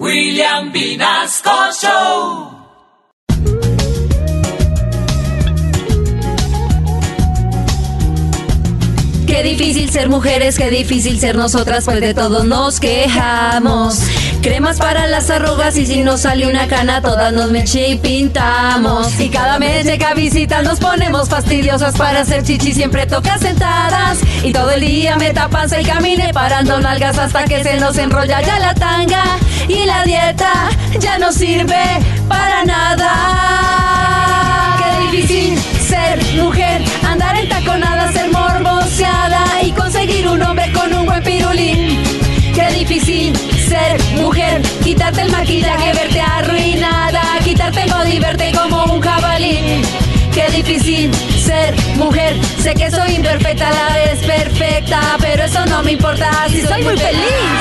William Vinasco Show. Qué difícil ser mujeres, qué difícil ser nosotras, pues de todo nos quejamos. Cremas para las arrugas y si nos sale una cana, todas nos meche y pintamos. Y cada mes llega visita, nos ponemos fastidiosas para hacer chichi, siempre toca sentadas. Y todo el día me tapanse y camine parando nalgas hasta que se nos enrolla ya la tanga. Dieta ya no sirve para nada. Qué difícil ser mujer, andar en taconada, ser morboseada y conseguir un hombre con un buen pirulín. Qué difícil ser mujer, quitarte el maquillaje, verte arruinada, quitarte el body, verte como un jabalí. Qué difícil ser mujer, sé que soy imperfecta, a la vez perfecta, pero eso no me importa si soy muy feliz.